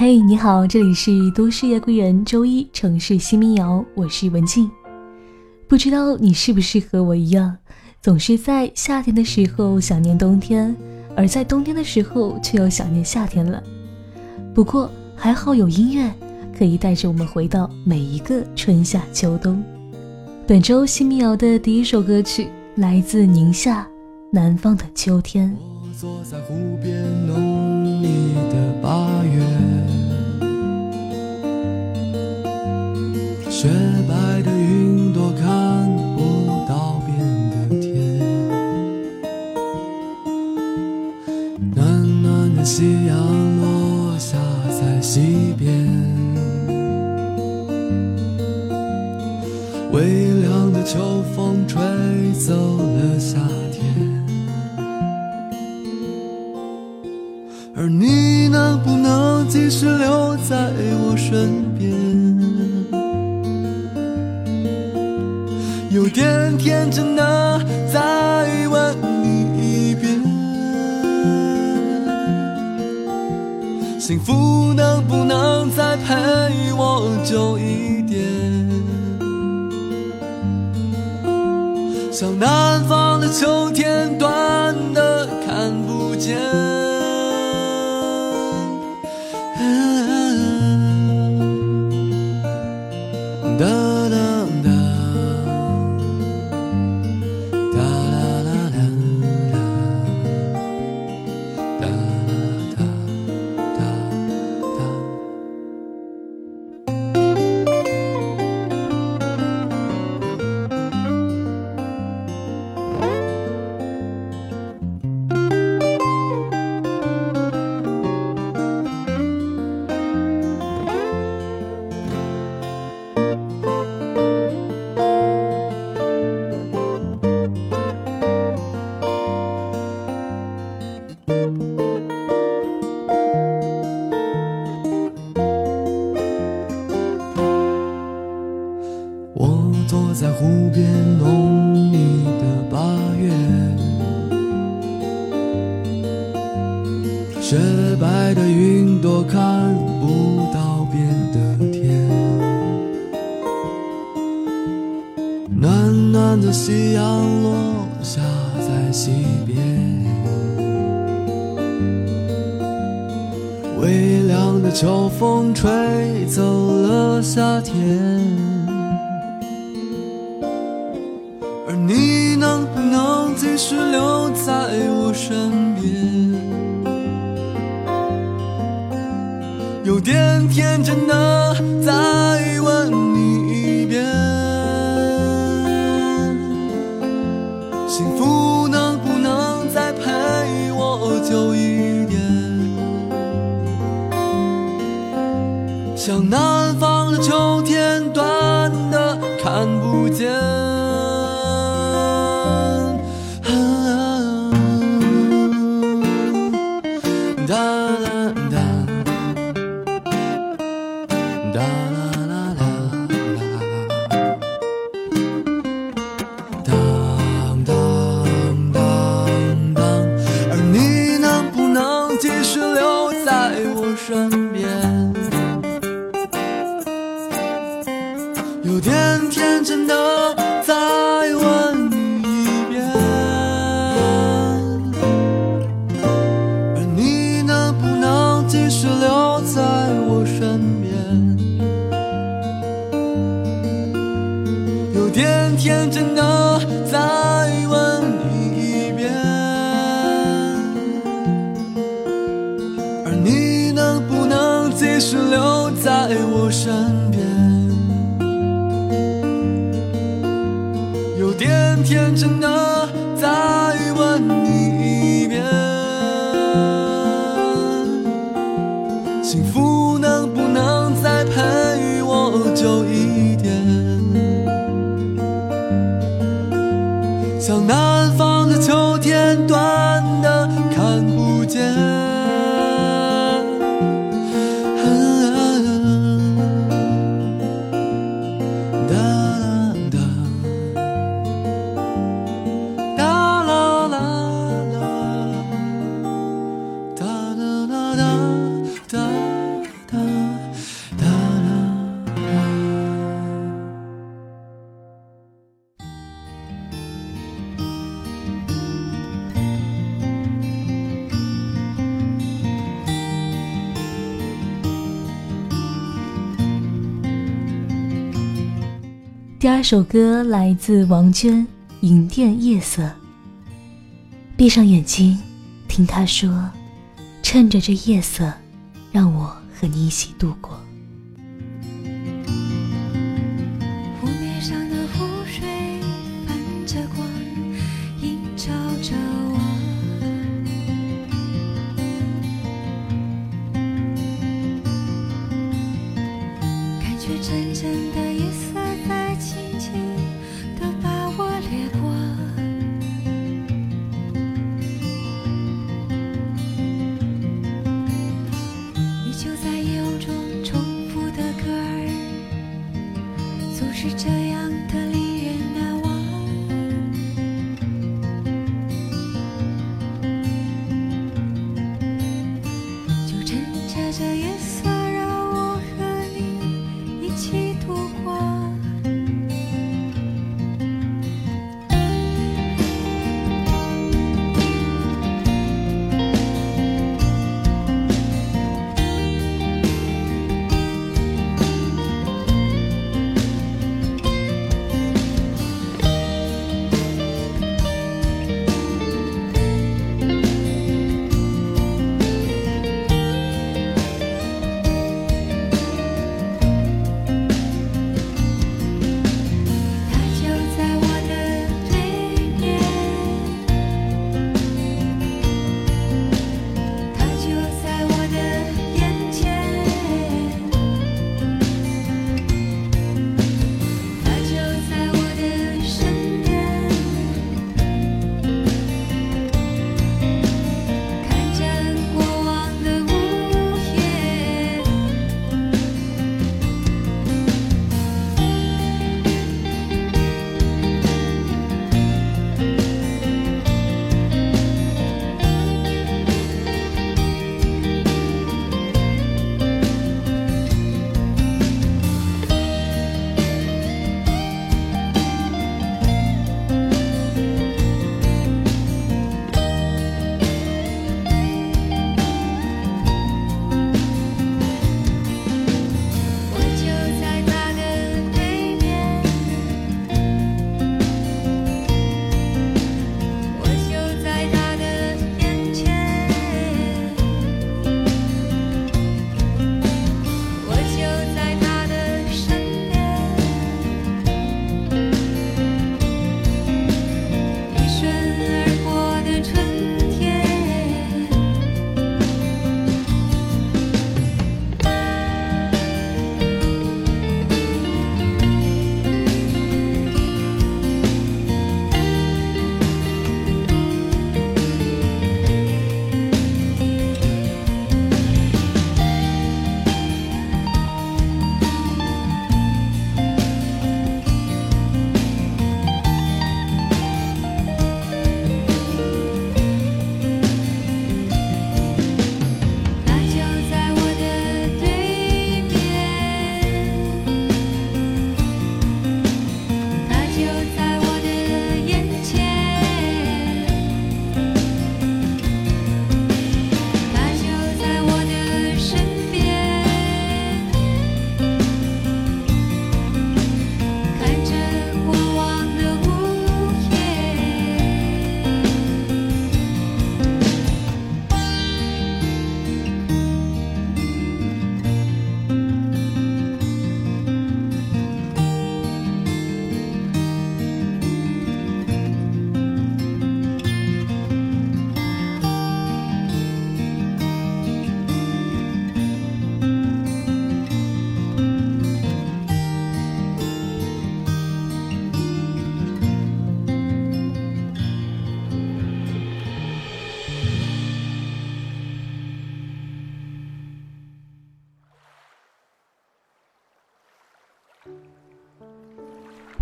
嘿，你好，这里是都市夜归人，周一城市新民谣，我是文静。不知道你是不是和我一样，总是在夏天的时候想念冬天，而在冬天的时候却又想念夏天了。不过还好有音乐，可以带着我们回到每一个春夏秋冬。本周新民谣的第一首歌曲来自宁夏南方的秋天。我坐在湖边浓密的八月，雪白的云朵看不到边的天，暖暖的夕阳落下在西边。微凉的秋风吹走了夏天，而你能不能继续留在我身边？有点天真的再问你一遍，幸福能不能再陪我久一点？像南方的秋天，短的看不见。雪白的云朵看不到边的天，暖暖的夕阳落下在西边，微凉的秋风吹走了夏天。认真的再问你一遍，幸福能不能再陪我久一点？像那首歌来自王娟，《银店夜色》。闭上眼睛，听他说：“趁着这夜色，让我和你一起度过。”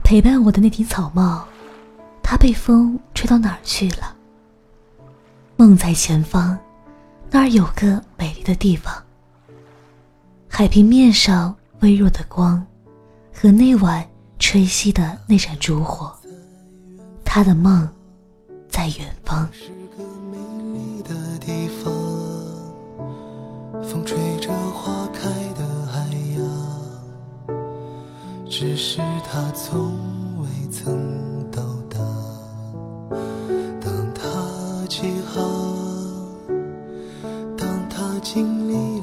陪伴我的那顶草帽，它被风吹到哪儿去了？梦在前方，那儿有个美丽的地方。海平面上微弱的光，和那晚吹熄的那盏烛火。他的梦，在远方。风吹着花开的海洋。只是它从未曾到达。当它起航当它经历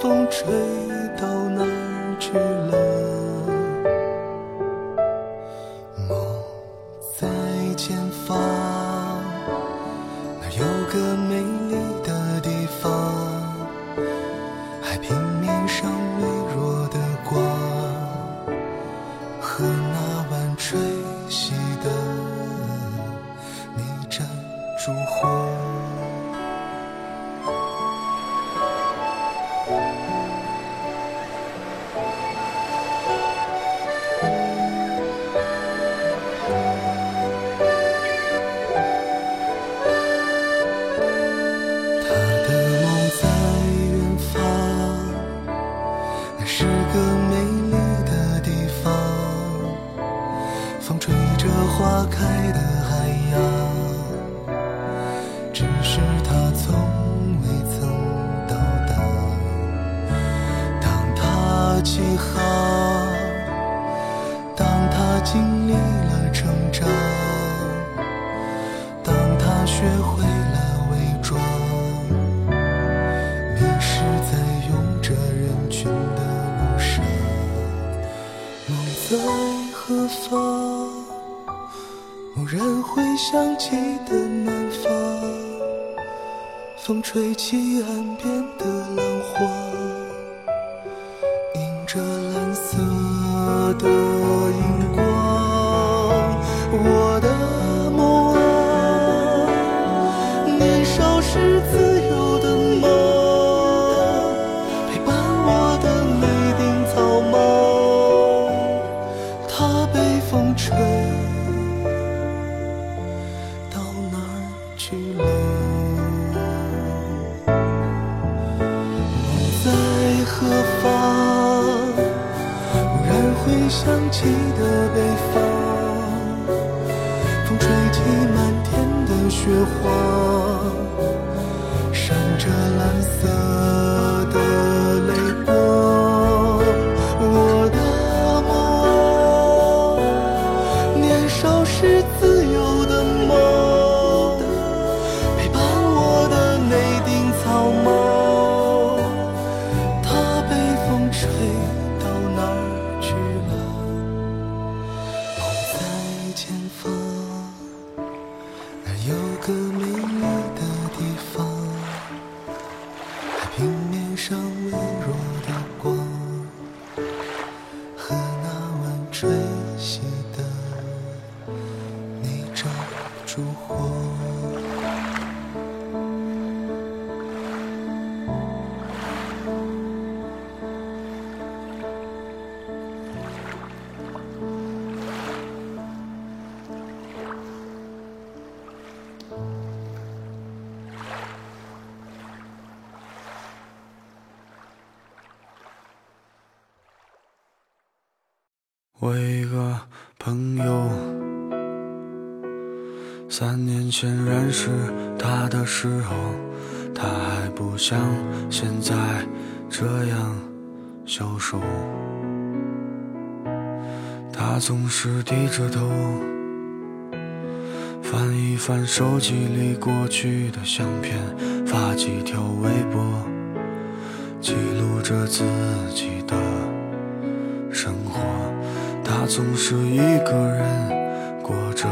风吹到哪儿去了？是个美丽的地方风吹着花开的海洋只是它从未曾到达。当它起航当它经历在何方？蓦然回想起的南方风吹起岸边的我一个朋友三年前认识他的时候他还不像现在这样消瘦。他总是低着头翻一翻手机里过去的相片发几条微博记录着自己总是一个人过着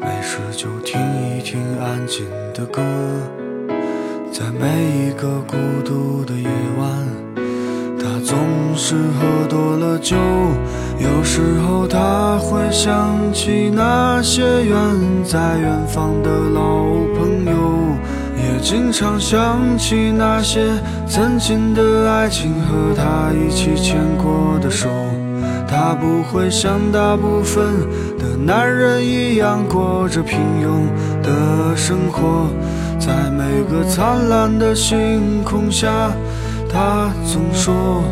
没事就听一听安静的歌。在每一个孤独的夜晚他总是喝多了酒有时候他会想起那些远在远方的老朋友也经常想起那些曾经的爱情和他一起牵过的手他不会像大部分的男人一样过着平庸的生活，在每个灿烂的星空下。他总说：“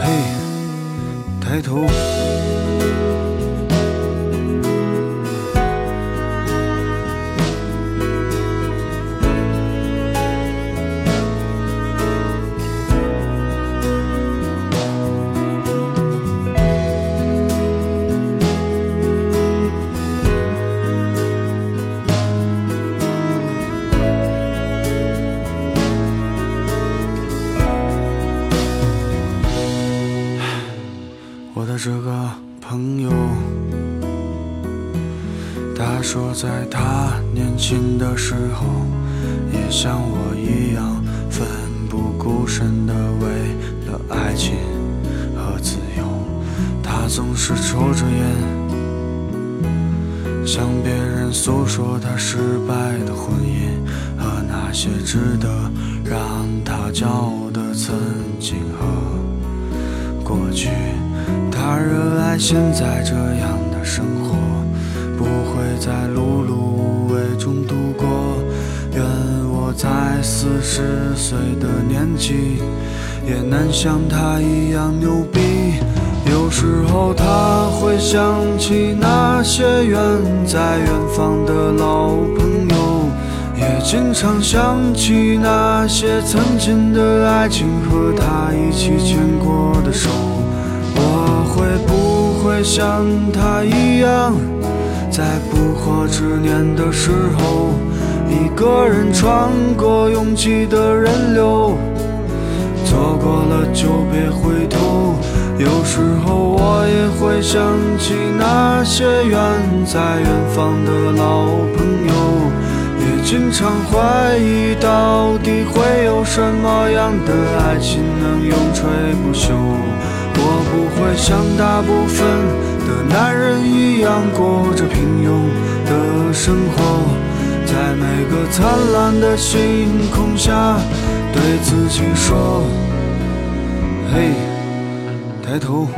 嘿，抬头。”也像我一样奋不顾身的为了爱情和自由。他总是抽着烟，向别人诉说他失败的婚姻和那些值得让他骄傲的曾经和过去。他热爱现在这样的生活，不会再碌碌为中度过。愿我在四十岁的年纪，也能像他一样牛逼。有时候他会想起那些远在远方的老朋友，也经常想起那些曾经的爱情和他一起牵过的手。我会不会像他一样，在不惑之年的时候，一个人穿过拥挤的人流？错过了就别回头。有时候我也会想起那些远在远方的老朋友，也经常怀疑到底会有什么样的爱情能永垂不朽。我不会像大部分和男人一样过着平庸的生活，在每个灿烂的星空下，对自己说：“嘿，抬头。”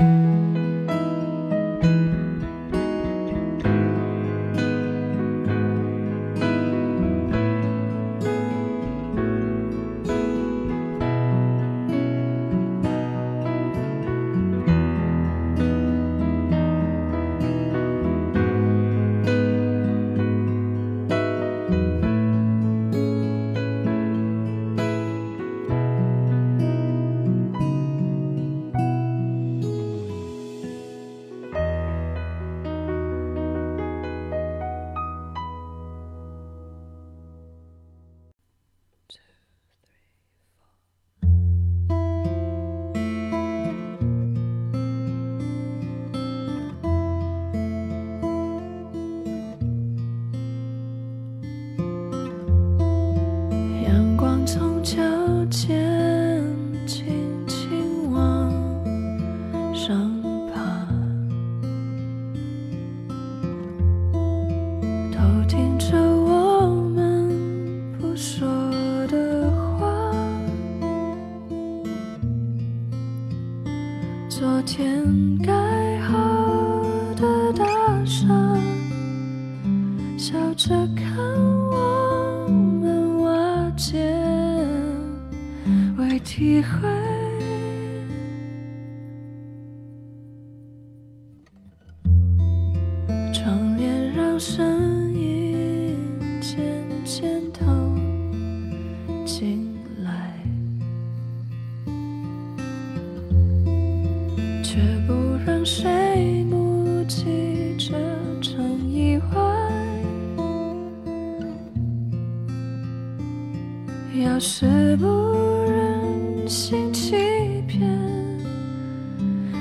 昨天该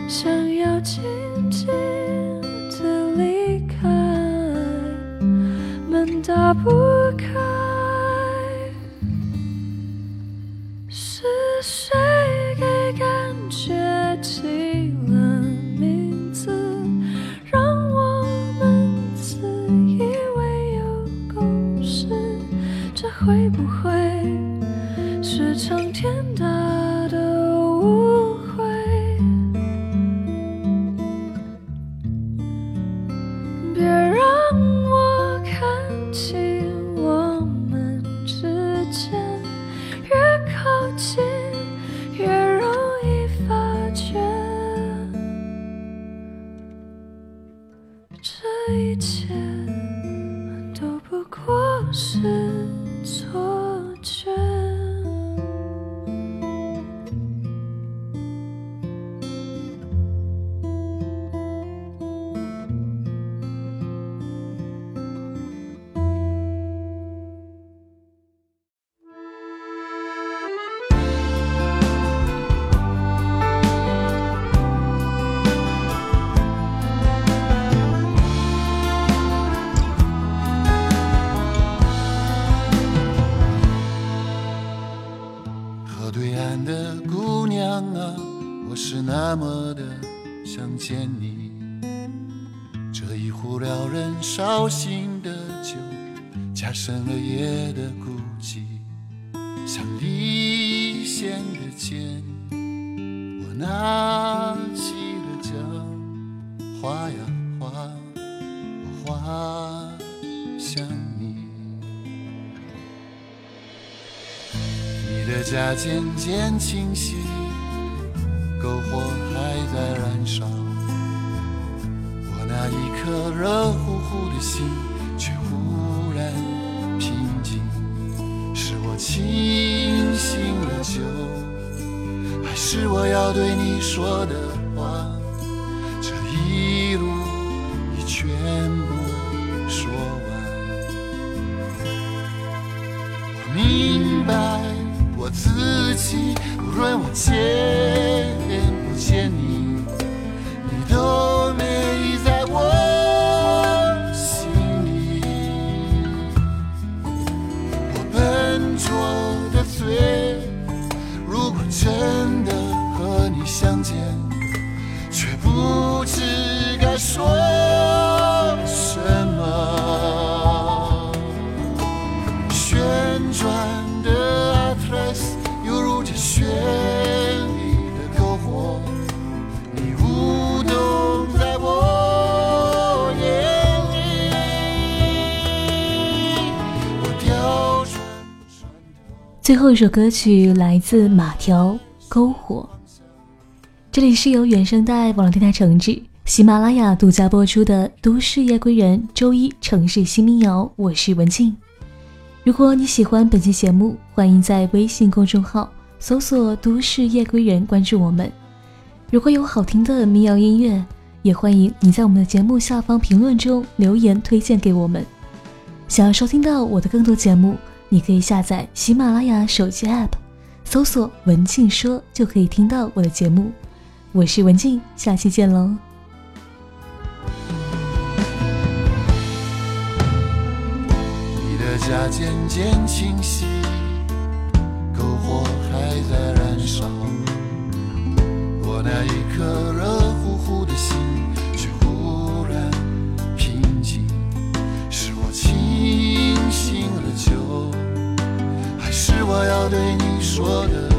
想要静静的离开，门打不这一切都不过是错。烧心的酒，加深了夜的孤寂。像离弦的箭，我拿起了桨，划呀划，我划向你。你的家渐渐清晰，篝火还在燃烧。那一颗热乎乎的心，却忽然平静。是我清醒了酒，还是我要对你说的话？这一路已全部说完。我明白我自己，无论我见不见，你最后一首歌曲来自马条《篝火》，这里是由原声带网络电台承制，喜马拉雅独家播出的《都市夜归人》周一城市新民谣，我是文静。如果你喜欢本期节目，欢迎在微信公众号搜索“都市夜归人”关注我们。如果有好听的民谣音乐，也欢迎你在我们的节目下方评论中留言推荐给我们。想要收听到我的更多节目，你可以下载喜马拉雅手机 App，搜索“文静说”就可以听到我的节目。我是文静，下期见喽。你的家渐渐清晰，篝火还在燃烧。我那一颗我对你说的